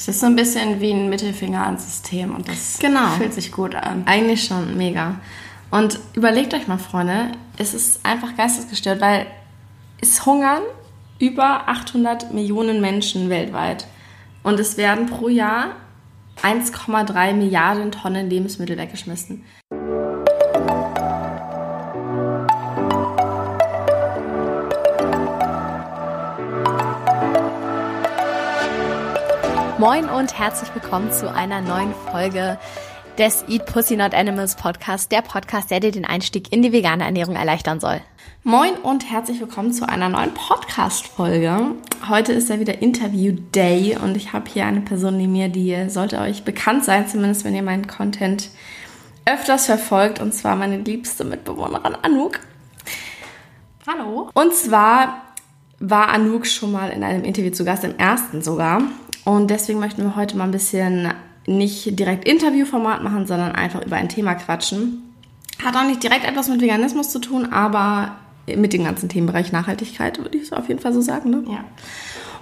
Es ist so ein bisschen wie ein Mittelfinger ans System und das Genau. fühlt sich gut an. Eigentlich schon, mega. Und überlegt euch mal, Freunde, es ist einfach geistesgestört, weil es hungern über 800 Millionen Menschen weltweit. Und es werden pro Jahr 1,3 Milliarden Tonnen Lebensmittel weggeschmissen. Moin und herzlich willkommen zu einer neuen Folge des Eat Pussy Not Animals Podcast, der Podcast, der dir den Einstieg in die vegane Ernährung erleichtern soll. Moin und herzlich willkommen zu einer neuen Podcast-Folge. Heute ist ja wieder Interview Day und ich habe hier eine Person neben mir, die sollte euch bekannt sein, zumindest wenn ihr meinen Content öfters verfolgt, und zwar meine liebste Mitbewohnerin Anouk. Hallo. Und zwar war Anouk schon mal in einem Interview zu Gast, im ersten sogar. Und deswegen möchten wir heute mal ein bisschen nicht direkt Interviewformat machen, sondern einfach über ein Thema quatschen. Hat auch nicht direkt etwas mit Veganismus zu tun, aber mit dem ganzen Themenbereich Nachhaltigkeit, würde ich so auf jeden Fall so sagen. Ne? Ja.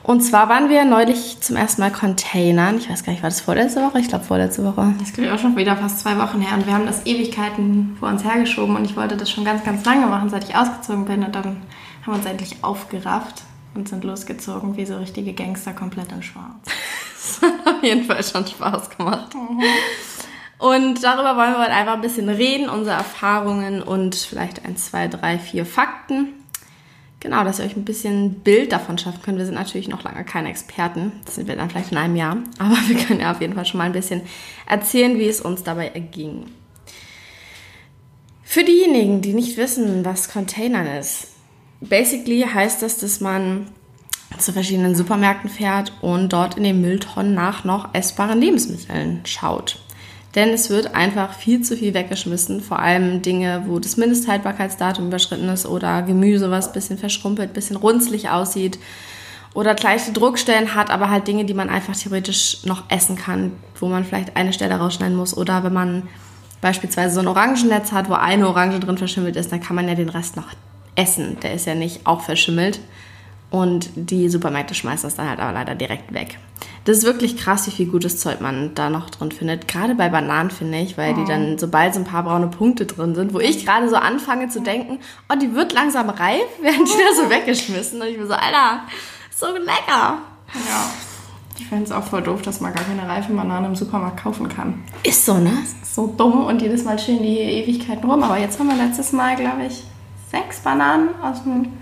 Und zwar waren wir neulich zum ersten Mal Containern. Ich weiß gar nicht, war das vorletzte Woche? Ich glaube vorletzte Woche. Das ist auch schon wieder fast zwei Wochen her und wir haben das Ewigkeiten vor uns hergeschoben und ich wollte das schon ganz, ganz lange machen, seit ich ausgezogen bin und dann haben wir uns endlich aufgerafft und sind losgezogen wie so richtige Gangster komplett in schwarz. Das hat auf jeden Fall schon Spaß gemacht. Und darüber wollen wir heute einfach ein bisschen reden, unsere Erfahrungen und vielleicht ein, zwei, drei, vier Fakten. Genau, dass ihr euch ein bisschen Bild davon schaffen könnt. Wir sind natürlich noch lange keine Experten. Das sind wir dann vielleicht in einem Jahr. Aber wir können ja auf jeden Fall schon mal ein bisschen erzählen, wie es uns dabei erging. Für diejenigen, die nicht wissen, was Containern ist, basically heißt das, dass man zu verschiedenen Supermärkten fährt und dort in den Mülltonnen nach noch essbaren Lebensmitteln schaut. Denn es wird einfach viel zu viel weggeschmissen, vor allem Dinge, wo das Mindesthaltbarkeitsdatum überschritten ist oder Gemüse, was ein bisschen verschrumpelt, ein bisschen runzlig aussieht oder gleiche Druckstellen hat, aber halt Dinge, die man einfach theoretisch noch essen kann, wo man vielleicht eine Stelle rausschneiden muss oder wenn man beispielsweise so ein Orangennetz hat, wo eine Orange drin verschimmelt ist, dann kann man ja den Rest noch essen. Der ist ja nicht auch verschimmelt. Und die Supermärkte schmeißen das dann halt aber leider direkt weg. Das ist wirklich krass, wie viel gutes Zeug man da noch drin findet. Gerade bei Bananen finde ich, weil die dann, sobald so ein paar braune Punkte drin sind, wo ich gerade so anfange zu denken, oh, die wird langsam reif, werden die da so weggeschmissen. Und ich bin so, Alter, so lecker. Ja. Ich finde es auch voll doof, dass man gar keine reife Banane im Supermarkt kaufen kann. Ist so, ne? so dumm und jedes Mal stehen die Ewigkeiten rum. Aber jetzt haben wir letztes Mal, glaube ich, sechs Bananen aus dem,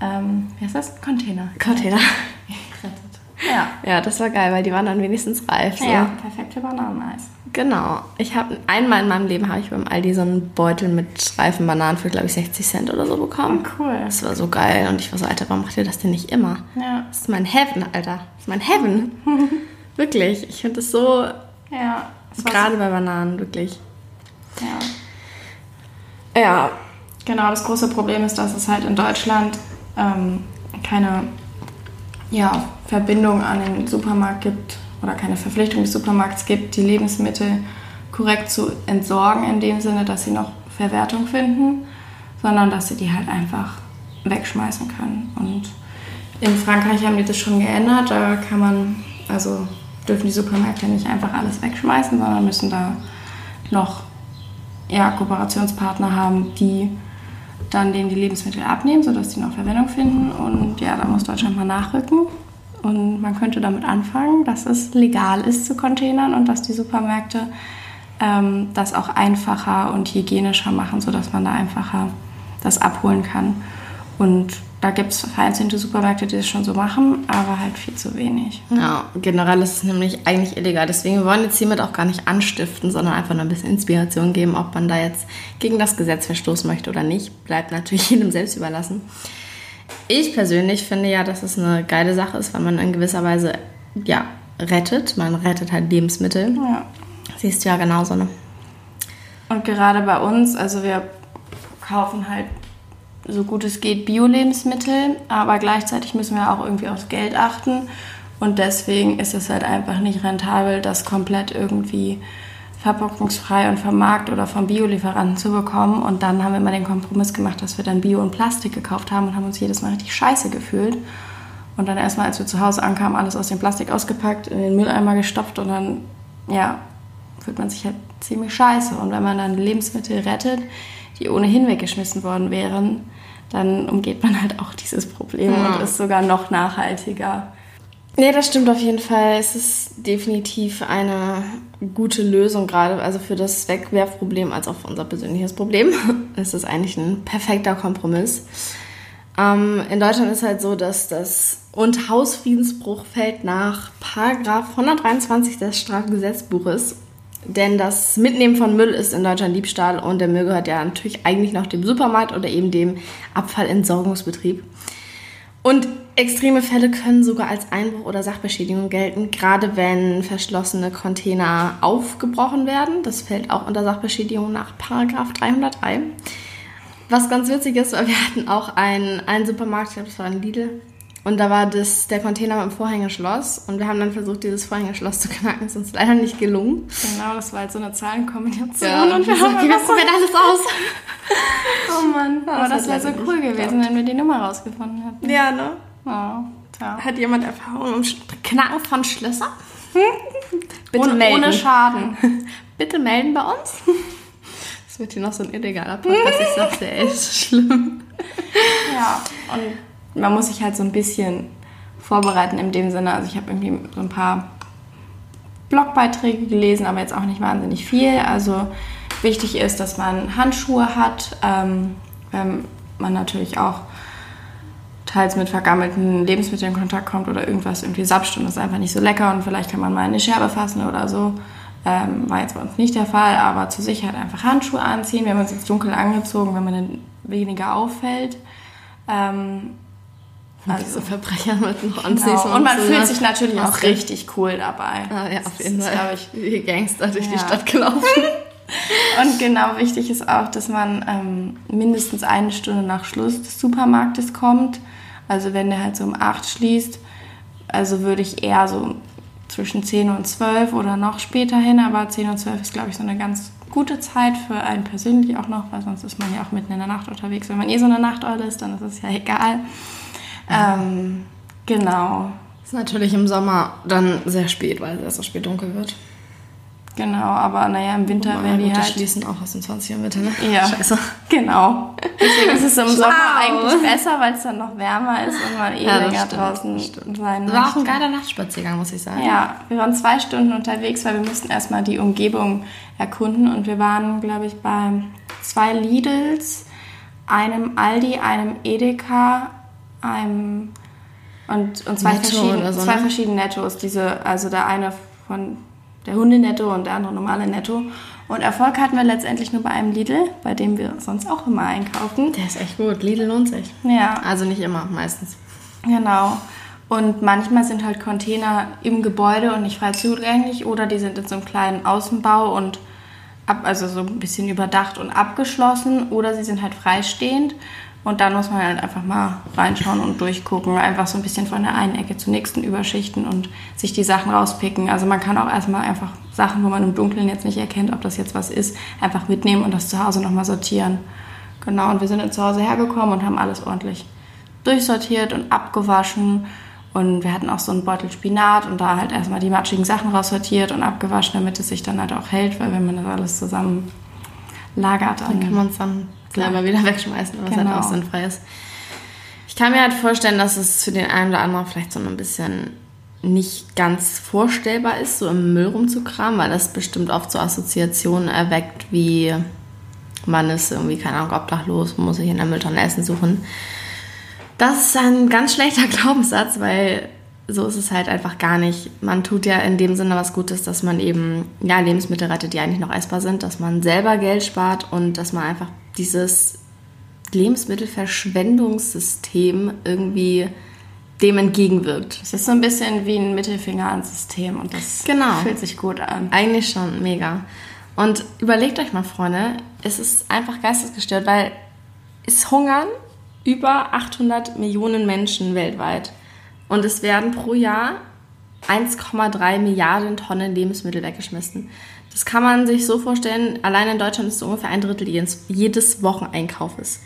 ähm, wie heißt das? Container. Container. Gerettet. Ja. Ja, das war geil, weil die waren dann wenigstens reif. So. Ja, perfekt für Bananeneis. Genau. Ich habe einmal in meinem Leben habe ich beim Aldi so einen Beutel mit reifen Bananen für glaube ich 60 Cent oder so bekommen. Oh, cool. Das war so geil und ich war so, Alter, warum macht ihr das denn nicht immer? Ja. Das ist mein Heaven, Alter. Das ist mein Heaven. wirklich. Ich finde das so Ja. das gerade bei Bananen wirklich. Ja. Ja. Genau, das große Problem ist, dass es halt in Deutschland ähm, keine ja, Verbindung an den Supermarkt gibt oder keine Verpflichtung des Supermarkts gibt, die Lebensmittel korrekt zu entsorgen, in dem Sinne, dass sie noch Verwertung finden, sondern dass sie die halt einfach wegschmeißen können. Und in Frankreich haben die das schon geändert. Da kann man, also dürfen die Supermärkte nicht einfach alles wegschmeißen, sondern müssen da noch ja, Kooperationspartner haben, die dann denen die Lebensmittel abnehmen, sodass die noch Verwendung finden. Und ja, da muss Deutschland mal nachrücken. Und man könnte damit anfangen, dass es legal ist zu Containern und dass die Supermärkte ähm, das auch einfacher und hygienischer machen, sodass man da einfacher das abholen kann. Und da gibt es vereinzelte Supermärkte, die das schon so machen, aber halt viel zu wenig. Ja, generell ist es nämlich eigentlich illegal. Deswegen wir wollen jetzt hiermit auch gar nicht anstiften, sondern einfach nur ein bisschen Inspiration geben, ob man da jetzt gegen das Gesetz verstoßen möchte oder nicht. Bleibt natürlich jedem selbst überlassen. Ich persönlich finde ja, dass es eine geile Sache ist, weil man in gewisser Weise ja rettet. Man rettet halt Lebensmittel. Ja. Siehst du ja genauso, ne? Und gerade bei uns, also wir kaufen halt so gut es geht Bio-Lebensmittel, aber gleichzeitig müssen wir auch irgendwie aufs Geld achten. Und deswegen ist es halt einfach nicht rentabel, das komplett irgendwie verpackungsfrei und vom Markt oder vom Biolieferanten zu bekommen. Und dann haben wir immer den Kompromiss gemacht, dass wir dann Bio und Plastik gekauft haben und haben uns jedes Mal richtig scheiße gefühlt. Und dann erstmal, als wir zu Hause ankamen, alles aus dem Plastik ausgepackt, in den Mülleimer gestopft und dann, ja, fühlt man sich halt ziemlich scheiße. Und wenn man dann Lebensmittel rettet, die ohnehin weggeschmissen worden wären, dann umgeht man halt auch dieses Problem ja. und ist sogar noch nachhaltiger. Nee, das stimmt auf jeden Fall. Es ist definitiv eine gute Lösung, gerade also für das Wegwerfproblem als auch für unser persönliches Problem. Es ist eigentlich ein perfekter Kompromiss. Ähm, in Deutschland ist halt so, dass das und Hausfriedensbruch fällt nach Paragraph 123 des Strafgesetzbuches. Denn das Mitnehmen von Müll ist in Deutschland Diebstahl und der Müll gehört ja natürlich eigentlich noch dem Supermarkt oder eben dem Abfallentsorgungsbetrieb. Und extreme Fälle können sogar als Einbruch oder Sachbeschädigung gelten, gerade wenn verschlossene Container aufgebrochen werden. Das fällt auch unter Sachbeschädigung nach Paragraph 303. Was ganz witzig ist, weil wir hatten auch einen, einen Supermarkt, ich glaube, das war ein Lidl, und da war das, der Container mit dem Vorhängeschloss. Und wir haben dann versucht, dieses Vorhängeschloss zu knacken. Ist uns leider nicht gelungen. Genau, das war halt so eine Zahlenkombination. Ja, und wir haben wie was alles aus? oh Mann. Aber das, das wäre so cool gewesen, wenn wir die Nummer rausgefunden hätten. Ja, ne? Oh, tja. Hat jemand Erfahrung im Knacken von Schlössern? Bitte ohne, melden. Ohne Schaden. Bitte melden bei uns. Das wird hier noch so ein illegaler Podcast. Ich sag's dir, ist schlimm. Ja, und man muss sich halt so ein bisschen vorbereiten in dem Sinne. Also ich habe irgendwie so ein paar Blogbeiträge gelesen, aber jetzt auch nicht wahnsinnig viel. Also wichtig ist, dass man Handschuhe hat, ähm, wenn man natürlich auch teils mit vergammelten Lebensmitteln in Kontakt kommt oder irgendwas irgendwie sapscht und das ist einfach nicht so lecker und vielleicht kann man mal eine Scherbe fassen oder so. Ähm, war jetzt bei uns nicht der Fall, aber zur Sicherheit einfach Handschuhe anziehen. Wir haben uns jetzt dunkel angezogen, wenn man dann weniger auffällt. Ähm, also Verbrecher mit noch anziehen. Genau. Und man fühlt sich natürlich auch richtig cool dabei. Ah, ja, auf jeden Fall. ich, wie Gangster durch ja. die Stadt gelaufen. Und genau wichtig ist auch, dass man ähm, mindestens eine Stunde nach Schluss des Supermarktes kommt. Also wenn der halt so um 8 schließt, also würde ich eher so zwischen 10 und 12 oder noch später hin, aber 10 und 12 ist, glaube ich, so eine ganz gute Zeit für einen persönlich auch noch, weil sonst ist man ja auch mitten in der Nacht unterwegs. Wenn man eh so eine Nachteule ist, dann ist es ja egal. Ähm, genau. Ist natürlich im Sommer dann sehr spät, weil es erst so spät dunkel wird. Genau, aber naja, im Winter Wobei, werden die halt... schließen auch aus den 20 Uhr Mitte, ne? Ja, Scheiße. genau. Deswegen ist es im Sommer eigentlich besser, weil es dann noch wärmer ist und man eh ja, länger stimmt, draußen stimmt. sein muss. War auch ein geiler Nachtspaziergang, muss ich sagen. Ja, wir waren zwei Stunden unterwegs, weil wir mussten erstmal die Umgebung erkunden und wir waren, glaube ich, bei zwei Lidls, einem Aldi, einem Edeka, einem und, und zwei, verschiedene, so, zwei ne? verschiedene Nettos. Diese, also der eine von der Hundenetto und der andere normale Netto. Und Erfolg hatten wir letztendlich nur bei einem Lidl, bei dem wir sonst auch immer einkaufen. Der ist echt gut. Lidl lohnt sich. Ja. Also nicht immer, meistens. Genau. Und manchmal sind halt Container im Gebäude und nicht frei zugänglich oder die sind in so einem kleinen Außenbau und ab, also so ein bisschen überdacht und abgeschlossen oder sie sind halt freistehend und dann muss man halt einfach mal reinschauen und durchgucken, einfach so ein bisschen von der einen Ecke zur nächsten überschichten und sich die Sachen rauspicken. Also man kann auch erstmal einfach Sachen, wo man im Dunkeln jetzt nicht erkennt, ob das jetzt was ist, einfach mitnehmen und das zu Hause nochmal sortieren. Genau, und wir sind dann zu Hause hergekommen und haben alles ordentlich durchsortiert und abgewaschen. Und wir hatten auch so einen Beutel Spinat und da halt erstmal die matschigen Sachen raussortiert und abgewaschen, damit es sich dann halt auch hält, weil wenn man das alles zusammen lagert, dann, dann kann man es dann selber wieder wegschmeißen, was genau. halt auch sinnfrei ist. Ich kann mir halt vorstellen, dass es für den einen oder anderen vielleicht so ein bisschen nicht ganz vorstellbar ist, so im Müll rumzukramen, weil das bestimmt oft so Assoziationen erweckt, wie man ist irgendwie, keine Ahnung, obdachlos, muss sich in der Mülltonne Essen suchen. Das ist ein ganz schlechter Glaubenssatz, weil so ist es halt einfach gar nicht. Man tut ja in dem Sinne was Gutes, dass man eben ja, Lebensmittel rettet, die eigentlich noch essbar sind, dass man selber Geld spart und dass man einfach dieses Lebensmittelverschwendungssystem irgendwie dem entgegenwirkt. Es ist so ein bisschen wie ein Mittelfinger ans System und das genau. fühlt sich gut an. Eigentlich schon, mega. Und überlegt euch mal, Freunde, es ist einfach geistesgestört, weil es hungern über 800 Millionen Menschen weltweit. Und es werden pro Jahr 1,3 Milliarden Tonnen Lebensmittel weggeschmissen. Das kann man sich so vorstellen, allein in Deutschland ist es ungefähr ein Drittel jedes, jedes Wocheneinkaufes.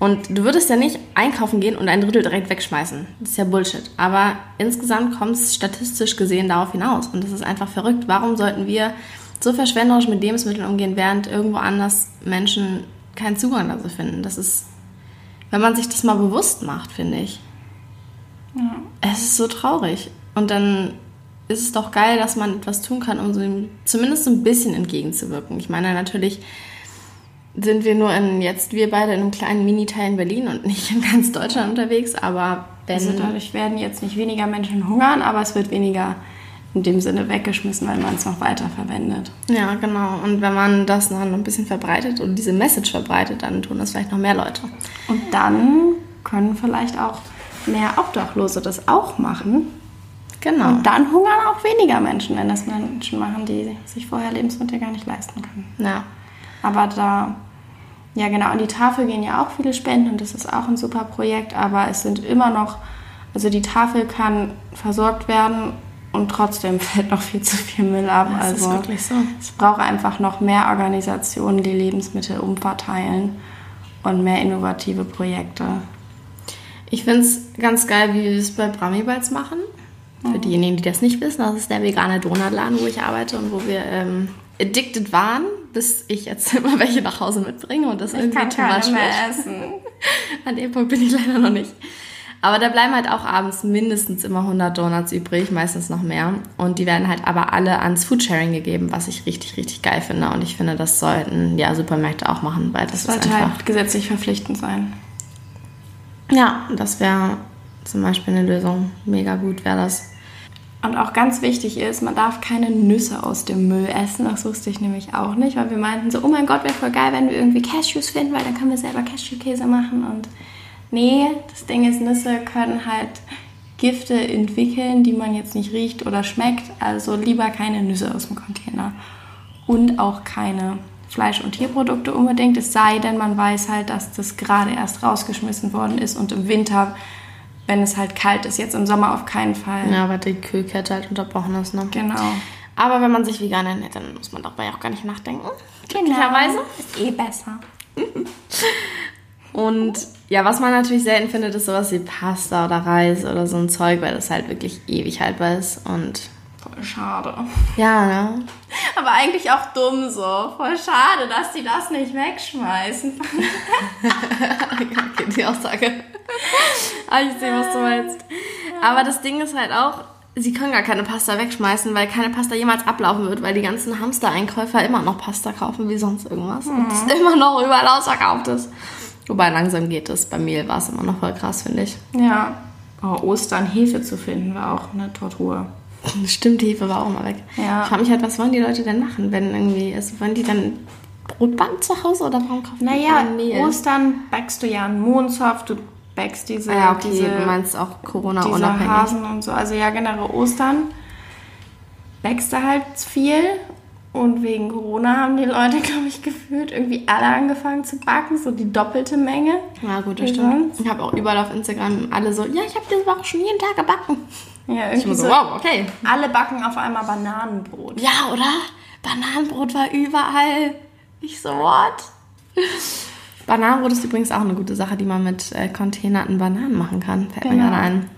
Und du würdest ja nicht einkaufen gehen und ein Drittel direkt wegschmeißen. Das ist ja Bullshit. Aber insgesamt kommt es statistisch gesehen darauf hinaus. Und das ist einfach verrückt. Warum sollten wir so verschwenderisch mit Lebensmitteln umgehen, während irgendwo anders Menschen keinen Zugang dazu finden? Das ist, wenn man sich das mal bewusst macht, finde ich. Ja. Es ist so traurig. Und dann ist es doch geil, dass man etwas tun kann, um so zumindest so ein bisschen entgegenzuwirken. Ich meine, natürlich sind wir nur in, jetzt wir beide in einem kleinen Mini-Teil in Berlin und nicht in ganz Deutschland unterwegs, aber wenn... Also dadurch werden jetzt nicht weniger Menschen hungern, aber es wird weniger in dem Sinne weggeschmissen, weil man es noch weiter verwendet. Ja, genau. Und wenn man das noch ein bisschen verbreitet und diese Message verbreitet, dann tun das vielleicht noch mehr Leute. Und dann können vielleicht auch mehr Obdachlose das auch machen. Genau. Und dann hungern auch weniger Menschen, wenn das Menschen machen, die sich vorher Lebensmittel gar nicht leisten können. Ja. Aber da ja, genau. An die Tafel gehen ja auch viele Spenden und das ist auch ein super Projekt, aber es sind immer noch, also die Tafel kann versorgt werden und trotzdem fällt noch viel zu viel Müll ab. Das also ist wirklich so. Es braucht einfach noch mehr Organisationen, die Lebensmittel umverteilen und mehr innovative Projekte. Ich finde es ganz geil, wie wir es bei Brami Bites machen. Für diejenigen, die das nicht wissen, das ist der vegane Donutladen, wo ich arbeite und wo wir ähm, addicted waren, bis ich jetzt immer welche nach Hause mitbringe und das ich irgendwie too much mehr essen. An dem Punkt bin ich leider noch nicht. Aber da bleiben halt auch abends mindestens immer 100 Donuts übrig, meistens noch mehr. Und die werden halt aber alle ans Foodsharing gegeben, was ich richtig, richtig geil finde. Und ich finde, das sollten ja Supermärkte auch machen, weil das, das sollte halt einfach halt gesetzlich verpflichtend sein. Ja, das wäre zum Beispiel eine Lösung. Mega gut wäre das. Und auch ganz wichtig ist, man darf keine Nüsse aus dem Müll essen. Das wusste ich nämlich auch nicht, weil wir meinten so, oh mein Gott, wäre voll geil, wenn wir irgendwie Cashews finden, weil dann können wir selber Cashewkäse machen. Und nee, das Ding ist, Nüsse können halt Gifte entwickeln, die man jetzt nicht riecht oder schmeckt. Also lieber keine Nüsse aus dem Container. Und auch keine Fleisch- und Tierprodukte unbedingt. Es sei denn, man weiß halt, dass das gerade erst rausgeschmissen worden ist und im Winter wenn es halt kalt ist. Jetzt im Sommer auf keinen Fall. Ja, weil die Kühlkette halt unterbrochen ist, ne? Genau. Aber wenn man sich vegan ernährt, dann muss man dabei auch gar nicht nachdenken. Glücklicherweise. Ist eh besser. Und ja, was man natürlich selten findet, ist sowas wie Pasta oder Reis oder so ein Zeug, weil das halt wirklich ewig haltbar ist und. Schade. Ja, ne? Aber eigentlich auch dumm so. Voll schade, dass die das nicht wegschmeißen. okay, die Aussage. ah, ich sehe, was du meinst. Aber das Ding ist halt auch, sie können gar keine Pasta wegschmeißen, weil keine Pasta jemals ablaufen wird, weil die ganzen Hamster-Einkäufer immer noch Pasta kaufen wie sonst irgendwas. Mhm. Und es immer noch überall ausverkauft ist. Wobei langsam geht es. Bei Mehl war es immer noch voll krass, finde ich. Ja. Oh, Ostern Hefe zu finden war auch eine Tortur. Stimmt, Hefe war auch mal weg. Ja. Ich frage mich halt, was wollen die Leute denn machen, wenn irgendwie, also wollen die dann Brotband zu Hause oder warum kaufen naja, die Mehl? Ostern backst du ja einen Mondsoft, du backst diese, ja, okay, diese, du meinst auch Corona diese. Hasen und so. Also ja, generell Ostern backst du halt viel und wegen Corona haben die Leute, glaube ich, gefühlt irgendwie alle angefangen zu backen, so die doppelte Menge. Ja, gut, das stimmt. Sonst. Ich habe auch überall auf Instagram alle so, ja, ich habe diese Woche schon jeden Tag gebacken. Ja, irgendwie so, wow, okay. Alle backen auf einmal Bananenbrot. Ja, oder? Bananenbrot war überall. Ich so, what? Bananenbrot ist übrigens auch eine gute Sache, die man mit äh, containerten Bananen machen kann. Fällt genau. mir gerade ein.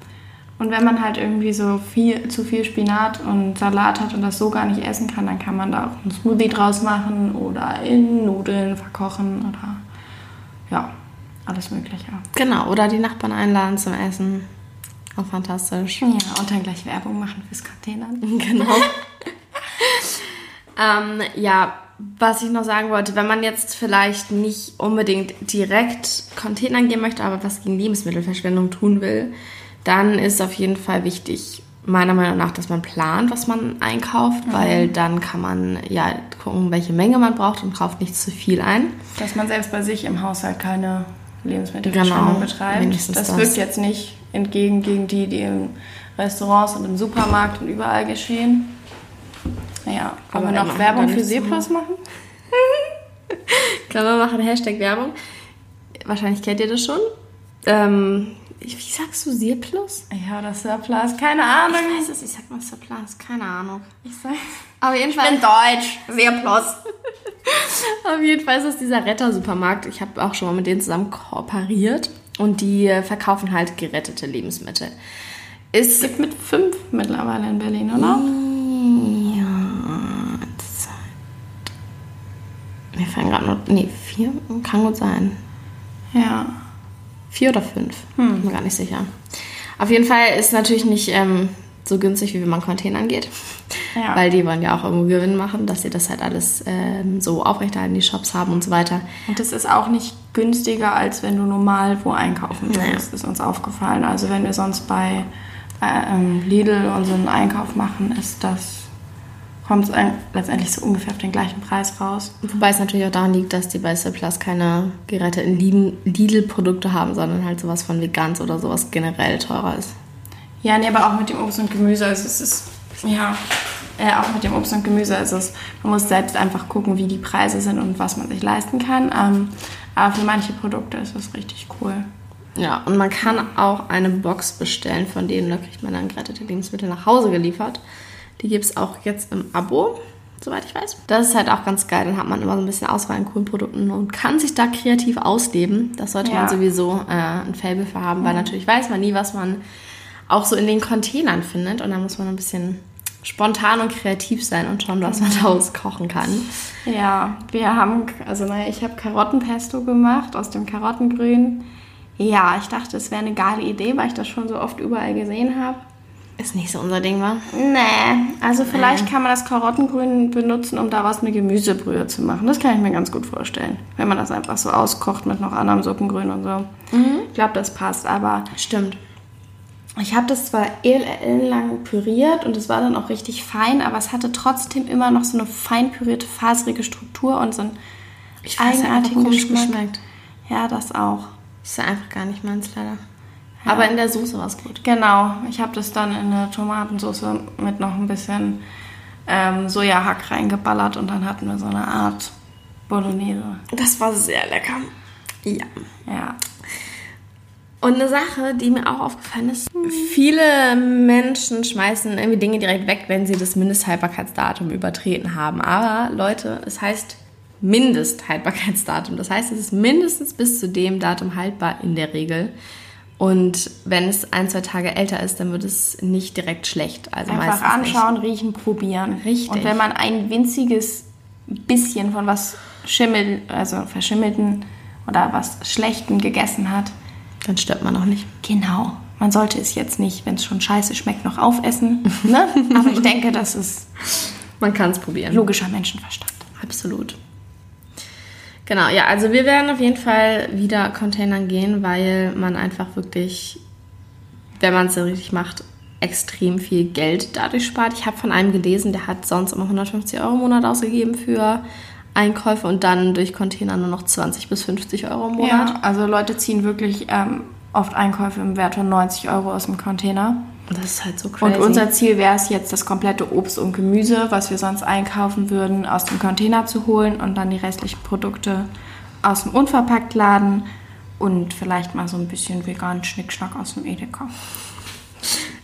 Und wenn man halt irgendwie so viel, zu viel Spinat und Salat hat und das so gar nicht essen kann, dann kann man da auch einen Smoothie draus machen oder in Nudeln verkochen oder ja, alles Mögliche. Genau, oder die Nachbarn einladen zum Essen. Auch fantastisch. Ja, und dann gleich Werbung machen fürs Containern. Genau. ähm, ja, was ich noch sagen wollte, wenn man jetzt vielleicht nicht unbedingt direkt Containern gehen möchte, aber was gegen Lebensmittelverschwendung tun will, dann ist auf jeden Fall wichtig, meiner Meinung nach, dass man plant, was man einkauft, mhm. weil dann kann man ja gucken, welche Menge man braucht und kauft nicht zu viel ein. Dass man selbst bei sich im Haushalt keine Lebensmittelverschwendung genau, betreibt. Das, das wirkt jetzt nicht entgegen gegen die, die in Restaurants und im Supermarkt und überall geschehen. Naja, können wir noch Werbung für Seeplus machen? Können wir machen Hashtag Werbung. Wahrscheinlich kennt ihr das schon. Ähm, wie sagst du Surplus? Ja, oder Surplus, keine Ahnung. Ich weiß es, ich sag mal Surplus, keine Ahnung. Ich sag. Aber jedenfalls. Ich bin Deutsch, Surplus. Auf jeden Fall ist es dieser Retter-Supermarkt. Ich habe auch schon mal mit denen zusammen kooperiert und die äh, verkaufen halt gerettete Lebensmittel. Ist gibt mit fünf mittlerweile in Berlin, oder? Ja. Zeit. Mir fallen gerade nur. Nee, vier? Kann gut sein. Ja. Vier oder fünf? Hm. Bin mir gar nicht sicher. Auf jeden Fall ist natürlich nicht ähm, so günstig, wie wenn man Containern geht. Ja. Weil die wollen ja auch irgendwo Gewinn machen, dass sie das halt alles ähm, so aufrechterhalten, die Shops haben und so weiter. Und das ist auch nicht günstiger, als wenn du normal wo einkaufen würdest, ist uns aufgefallen. Also wenn wir sonst bei äh, Lidl unseren Einkauf machen, ist das kommt es letztendlich so ungefähr auf den gleichen Preis raus. Wobei es natürlich auch daran liegt, dass die bei Plus keine geretteten Lidl- Lidl-Produkte haben, sondern halt sowas von Vegans oder sowas generell teurer ist. Ja, nee, aber auch mit dem Obst und Gemüse. Also es ist, ja, äh, auch mit dem Obst und Gemüse ist es, man muss selbst einfach gucken, wie die Preise sind und was man sich leisten kann. Ähm, aber für manche Produkte ist das richtig cool. Ja, und man kann auch eine Box bestellen, von denen da kriegt man dann gerettete Lebensmittel nach Hause geliefert. Die gibt es auch jetzt im Abo, soweit ich weiß. Das ist halt auch ganz geil. Dann hat man immer so ein bisschen Auswahl an coolen Produkten und kann sich da kreativ ausleben. Das sollte man Ja. sowieso äh, ein Faible für haben, weil natürlich weiß man nie, was man auch so in den Containern findet. Und da muss man ein bisschen spontan und kreativ sein und schauen, was man daraus kochen kann. Ja, wir haben, also naja, ich habe Karottenpesto gemacht aus dem Karottengrün. Ja, ich dachte, es wäre eine geile Idee, weil ich das schon so oft überall gesehen habe. Ist nicht so unser Ding, wa? Nee, also vielleicht kann man das Karottengrün benutzen, um daraus eine Gemüsebrühe zu machen. Das kann ich mir ganz gut vorstellen. Wenn man das einfach so auskocht mit noch anderem Suppengrün und so. Ich glaube, das passt. Aber Stimmt. Ich habe das zwar ellenlang püriert und es war dann auch richtig fein, aber es hatte trotzdem immer noch so eine fein pürierte, faserige Struktur und so einen Ich weiß, einfach eigenartigen komisch Geschmack. geschmeckt. Ja, das auch. Ist ja einfach gar nicht meins, leider. Aber in der Soße war es gut. Genau, ich habe das dann in eine Tomatensauce mit noch ein bisschen ähm, Sojahack reingeballert und dann hatten wir so eine Art Bolognese. Das war sehr lecker. Ja. Ja. Und eine Sache, die mir auch aufgefallen ist, viele Menschen schmeißen irgendwie Dinge direkt weg, wenn sie das Mindesthaltbarkeitsdatum übertreten haben. Aber Leute, es heißt Mindesthaltbarkeitsdatum. Das heißt, es ist mindestens bis zu dem Datum haltbar in der Regel. Und wenn es ein, zwei Tage älter ist, dann wird es nicht direkt schlecht. Also Einfach meistens nicht. anschauen, riechen, probieren. Richtig. Und wenn man ein winziges bisschen von was Schimmel, also verschimmelten oder was Schlechten gegessen hat, Dann stirbt man noch nicht. genau. Man sollte es jetzt nicht, wenn es schon scheiße schmeckt, noch aufessen. Ne? Aber ich denke, das ist Man kann es probieren. logischer Menschenverstand. Absolut. Genau, ja, also wir werden auf jeden Fall wieder Containern gehen, weil man einfach wirklich, wenn man es so richtig macht, extrem viel Geld dadurch spart. Ich habe von einem gelesen, der hat sonst immer 150 Euro im Monat ausgegeben für Einkäufe und dann durch Container nur noch 20 bis 50 Euro im Monat. Ja, also Leute ziehen wirklich ähm, oft Einkäufe im Wert von 90 Euro aus dem Container. Und das ist halt so crazy. Und unser Ziel wäre es jetzt, das komplette Obst und Gemüse, was wir sonst einkaufen würden, aus dem Container zu holen und dann die restlichen Produkte aus dem Unverpacktladen und vielleicht mal so ein bisschen veganen Schnickschnack aus dem Edeka.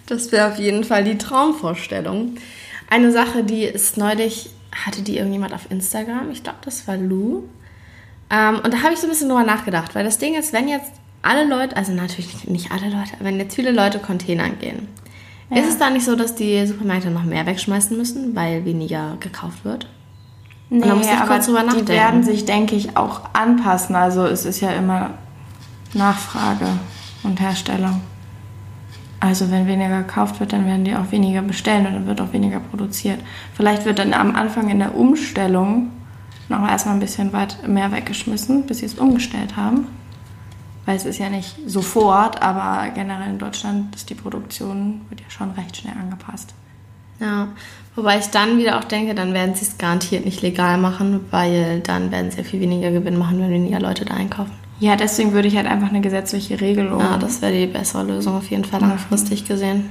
Das wäre auf jeden Fall die Traumvorstellung. Eine Sache, die ist neulich, hatte die irgendjemand auf Instagram, ich glaube, das war Lou. Ähm, und da habe ich so ein bisschen drüber nachgedacht, weil das Ding ist, wenn jetzt alle Leute, also natürlich nicht alle Leute, wenn jetzt viele Leute Containern gehen, ist es da nicht so, dass die Supermärkte noch mehr wegschmeißen müssen, weil weniger gekauft wird? Nee, da musste ich aber kurz drüber die nachdenken. werden sich, denke ich, auch anpassen. Also es ist ja immer Nachfrage und Herstellung. Also wenn weniger gekauft wird, dann werden die auch weniger bestellen und dann wird auch weniger produziert. Vielleicht wird dann am Anfang in der Umstellung noch erstmal ein bisschen weit mehr weggeschmissen, bis sie es umgestellt haben. Weil es ist ja nicht sofort, aber generell in Deutschland ist die Produktion wird ja schon recht schnell angepasst. Ja, wobei ich dann wieder auch denke, dann werden sie es garantiert nicht legal machen, weil dann werden sie ja viel weniger Gewinn machen, wenn weniger Leute da einkaufen. Ja, deswegen würde ich halt einfach eine gesetzliche Regelung. Ja, das wäre die bessere Lösung auf jeden Fall langfristig gesehen.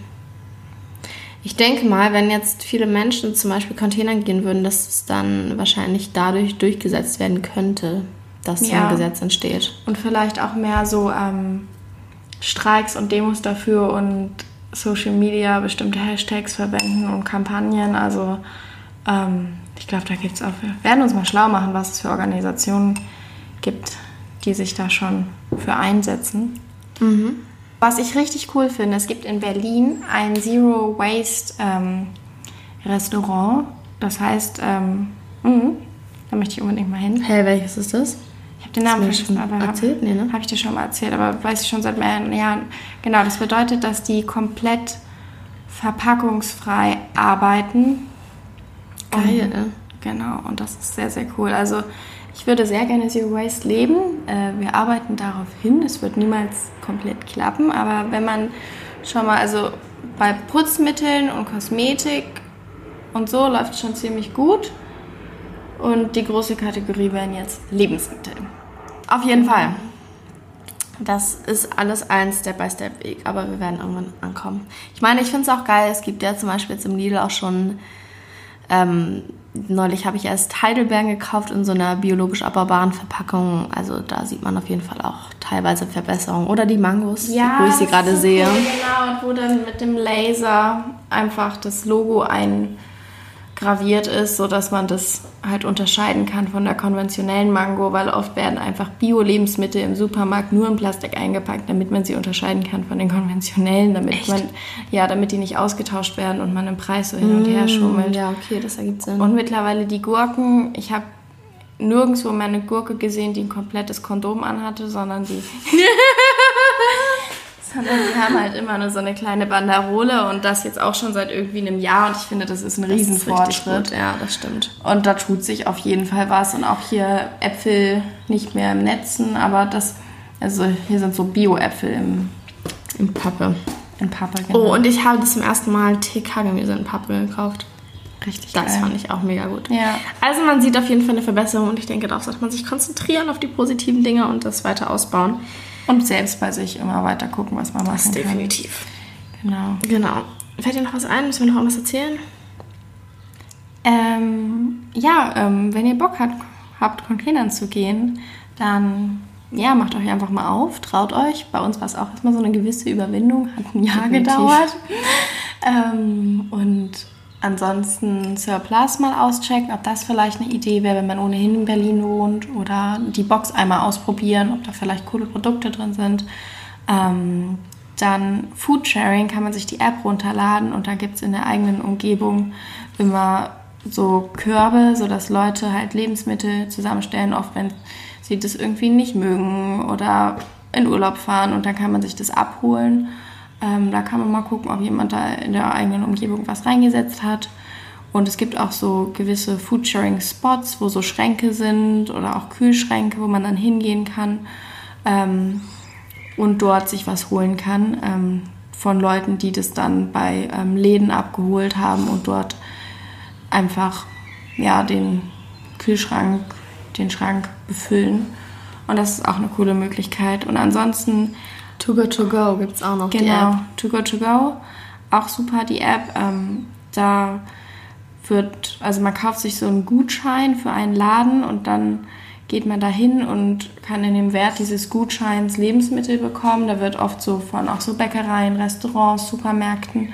Ich denke mal, wenn jetzt viele Menschen zum Beispiel Containern gehen würden, dass es dann wahrscheinlich dadurch durchgesetzt werden könnte, dass so Ja. ein Gesetz entsteht. Und vielleicht auch mehr so ähm, Streiks und Demos dafür und Social Media bestimmte Hashtags verwenden und Kampagnen. Also Ähm, ich glaube, da gibt es auch, wir werden uns mal schlau machen, was es für Organisationen gibt, die sich da schon für einsetzen. Was ich richtig cool finde, es gibt in Berlin ein Zero Waste ähm, Restaurant. Das heißt, ähm, mh, da möchte ich unbedingt mal hin. Hey, welches ist das? Ich habe den Namen vergessen, schon aber erzählt? Nee, ne? habe ich dir schon mal erzählt, aber weiß ich schon seit mehreren Jahren. Genau, das bedeutet, dass die komplett verpackungsfrei arbeiten. Geil. Und, genau, und das ist sehr, sehr cool. Also ich würde sehr gerne Zero Waste leben. Äh, wir arbeiten darauf hin. Es wird niemals komplett klappen, aber wenn man schon mal, also bei Putzmitteln und Kosmetik und so läuft es schon ziemlich gut. Und die große Kategorie wären jetzt Lebensmittel. Auf jeden Fall. Das ist alles ein Step-by-Step-Weg, aber wir werden irgendwann ankommen. Ich meine, ich finde es auch geil. Es gibt ja zum Beispiel jetzt im Lidl auch schon. Ähm, neulich habe ich erst Heidelbeeren gekauft in so einer biologisch abbaubaren Verpackung. Also da sieht man auf jeden Fall auch teilweise Verbesserungen. Oder die Mangos, wo ich sie gerade so sehe. Cool, genau, und wo dann mit dem Laser einfach das Logo eingraviert ist, sodass man das halt unterscheiden kann von der konventionellen Mango, weil oft werden einfach Bio-Lebensmittel im Supermarkt nur in Plastik eingepackt, damit man sie unterscheiden kann von den konventionellen, damit man ja, damit die nicht ausgetauscht werden und man im Preis so hin und her schummelt. Mm, Ja, okay, das ergibt Sinn. Und mittlerweile die Gurken, ich habe nirgendwo mehr eine Gurke gesehen, die ein komplettes Kondom anhatte, sondern die. sondern die haben halt immer nur so eine kleine Banderole und das jetzt auch schon seit irgendwie einem Jahr und ich finde, das ist ein Das ist Riesenfortschritt. gut. Ja, das stimmt. Und da tut sich auf jeden Fall was und auch hier Äpfel nicht mehr im Netzen, aber das, also hier sind so Bio-Äpfel im, In Pappe. in Pappe. Genau. Oh, und ich habe das zum ersten Mal TK-Gemüse in Pappe gekauft. richtig Das geil. fand ich auch mega gut. Ja. Also man sieht auf jeden Fall eine Verbesserung und ich denke, darauf sollte man sich konzentrieren, auf die positiven Dinge und das weiter ausbauen. Und selbst bei sich immer weiter gucken, was man machen kann. Genau. Genau. Fällt dir noch was ein? Müssen wir noch irgendwas erzählen? Ähm, ja, ähm, wenn ihr Bock habt, habt, Containern zu gehen, dann ja, macht euch einfach mal auf, traut euch. Bei uns war es auch erstmal so eine gewisse Überwindung, hat ein Jahr Definitiv. gedauert. Ähm, und ansonsten Surplus mal auschecken, ob das vielleicht eine Idee wäre, wenn man ohnehin in Berlin wohnt oder die Box einmal ausprobieren, ob da vielleicht coole Produkte drin sind. Ähm, dann Foodsharing kann man sich die App runterladen und da gibt es in der eigenen Umgebung immer so Körbe, sodass Leute halt Lebensmittel zusammenstellen, oft wenn sie das irgendwie nicht mögen oder in Urlaub fahren und dann kann man sich das abholen. Ähm, da kann man mal gucken, ob jemand da in der eigenen Umgebung was reingesetzt hat. Und es gibt auch so gewisse Foodsharing-Spots, wo so Schränke sind oder auch Kühlschränke, wo man dann hingehen kann ähm, und dort sich was holen kann ähm, von Leuten, die das dann bei ähm, Läden abgeholt haben und dort einfach ja, den Kühlschrank, den Schrank befüllen. Und das ist auch eine coole Möglichkeit. Und ansonsten To Go To Go gibt es auch noch. die Genau, App. To Go To Go. Auch super die App. Ähm, da wird, also man kauft sich so einen Gutschein für einen Laden und dann geht man da hin und kann in dem Wert dieses Gutscheins Lebensmittel bekommen. Da wird oft so von auch so Bäckereien, Restaurants, Supermärkten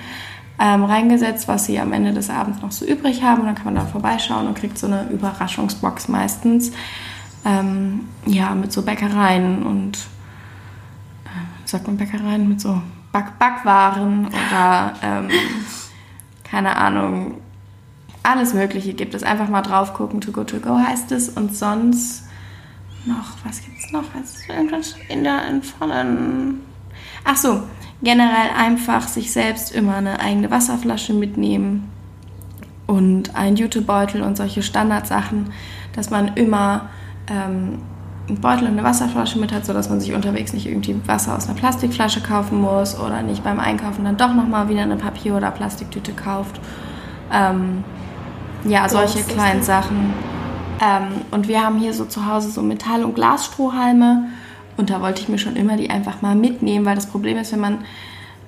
ähm, reingesetzt, was sie am Ende des Abends noch so übrig haben. Und dann kann man da vorbeischauen und kriegt so eine Überraschungsbox meistens. Ähm, ja, mit so Bäckereien und sagt man Bäckereien mit so Back Backwaren oder ähm, keine Ahnung, alles Mögliche gibt es. Einfach mal drauf gucken, to go to go heißt es und sonst noch, was gibt's noch? Was ist irgendwas in der in vollen Ach so, generell einfach sich selbst immer eine eigene Wasserflasche mitnehmen und einen Jutebeutel und solche Standardsachen, dass man immer ähm, einen Beutel und eine Wasserflasche mit hat, sodass man sich unterwegs nicht irgendwie Wasser aus einer Plastikflasche kaufen muss oder nicht beim Einkaufen dann doch nochmal wieder eine Papier- oder Plastiktüte kauft. Ähm, ja, solche kleinen? Sachen. Ähm, und wir haben hier so zu Hause so Metall- und Glasstrohhalme. Und da wollte ich mir schon immer die einfach mal mitnehmen, weil das Problem ist, wenn man,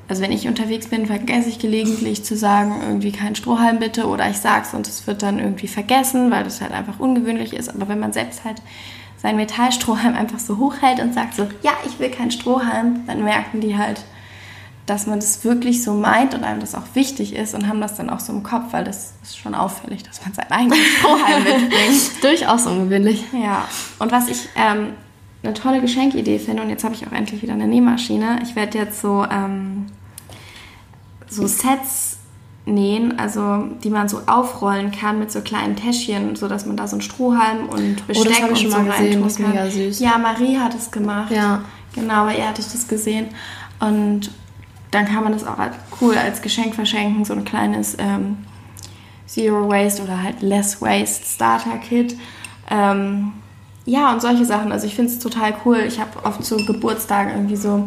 also wenn ich unterwegs bin, vergesse ich gelegentlich zu sagen, irgendwie kein Strohhalm bitte oder ich sag's und es wird dann irgendwie vergessen, weil das halt einfach ungewöhnlich ist. Aber wenn man selbst halt sein Metallstrohhalm einfach so hochhält und sagt so, ja, ich will keinen Strohhalm, dann merken die halt, dass man das wirklich so meint und einem das auch wichtig ist und haben das dann auch so im Kopf, weil das ist schon auffällig, dass man sein eigenes Strohhalm mitbringt. Durchaus ungewöhnlich. Ja, und was ich ähm, eine tolle Geschenkidee finde, und jetzt habe ich auch endlich wieder eine Nähmaschine, ich werde jetzt so, ähm, so Sets nähen, also die man so aufrollen kann mit so kleinen Täschchen, so dass man da so einen Strohhalm und Besteck oh, das ich und schon so reintun kann. mega süß. Ja, Marie hat es gemacht. Ja. Genau, bei ihr hatte ich das gesehen. Und dann kann man das auch cool als Geschenk verschenken, so ein kleines ähm, Zero Waste oder halt Less Waste Starter Kit. Ähm, ja, und solche Sachen. Also ich finde es total cool. Ich habe oft so Geburtstage irgendwie so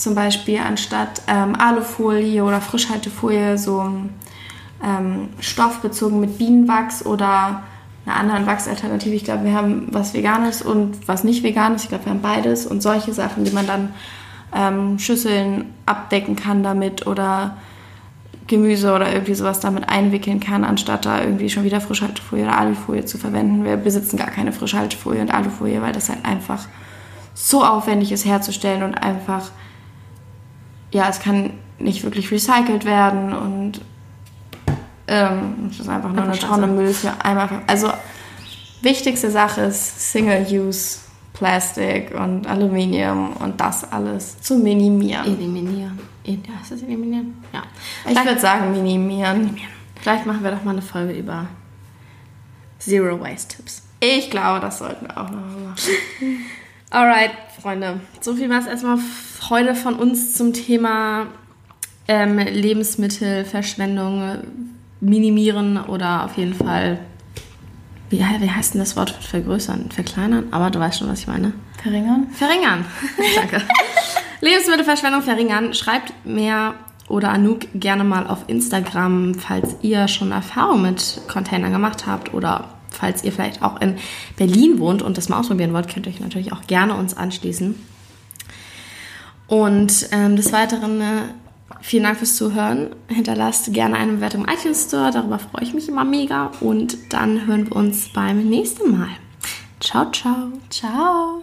zum Beispiel anstatt ähm, Alufolie oder Frischhaltefolie so ähm, Stoff bezogen mit Bienenwachs oder einer anderen Wachsalternative. Ich glaube, wir haben was Veganes und was nicht Veganes. Ich glaube, wir haben beides und solche Sachen, die man dann ähm, Schüsseln abdecken kann damit oder Gemüse oder irgendwie sowas damit einwickeln kann, anstatt da irgendwie schon wieder Frischhaltefolie oder Alufolie zu verwenden. Wir besitzen gar keine Frischhaltefolie und Alufolie, weil das halt einfach so aufwendig ist herzustellen und einfach, ja, es kann nicht wirklich recycelt werden und ähm, ist einfach nur eine Tonne. Müll für einmal. Also, wichtigste Sache ist Single-Use Plastic und Aluminium und das alles zu minimieren. Eliminieren. E- Ja, ist das eliminieren? Ja. Ich würde sagen, minimieren. Vielleicht machen wir doch mal eine Folge über Zero Waste Tipps. Ich glaube, das sollten wir auch noch machen. Alright, Freunde. So viel war es erstmal heute von uns zum Thema ähm, Lebensmittelverschwendung minimieren oder auf jeden Fall, wie, wie heißt denn das Wort vergrößern? Verkleinern? Aber du weißt schon, was ich meine. Verringern? Verringern. Danke. Lebensmittelverschwendung verringern. Schreibt mir oder Anouk gerne mal auf Instagram, falls ihr schon Erfahrung mit Containern gemacht habt oder falls ihr vielleicht auch in Berlin wohnt und das mal ausprobieren wollt, könnt ihr euch natürlich auch gerne uns anschließen. Und ähm, des Weiteren, äh, vielen Dank fürs Zuhören. Hinterlasst gerne eine Bewertung im iTunes Store, darüber freue ich mich immer mega. Und dann hören wir uns beim nächsten Mal. Ciao, ciao. Ciao.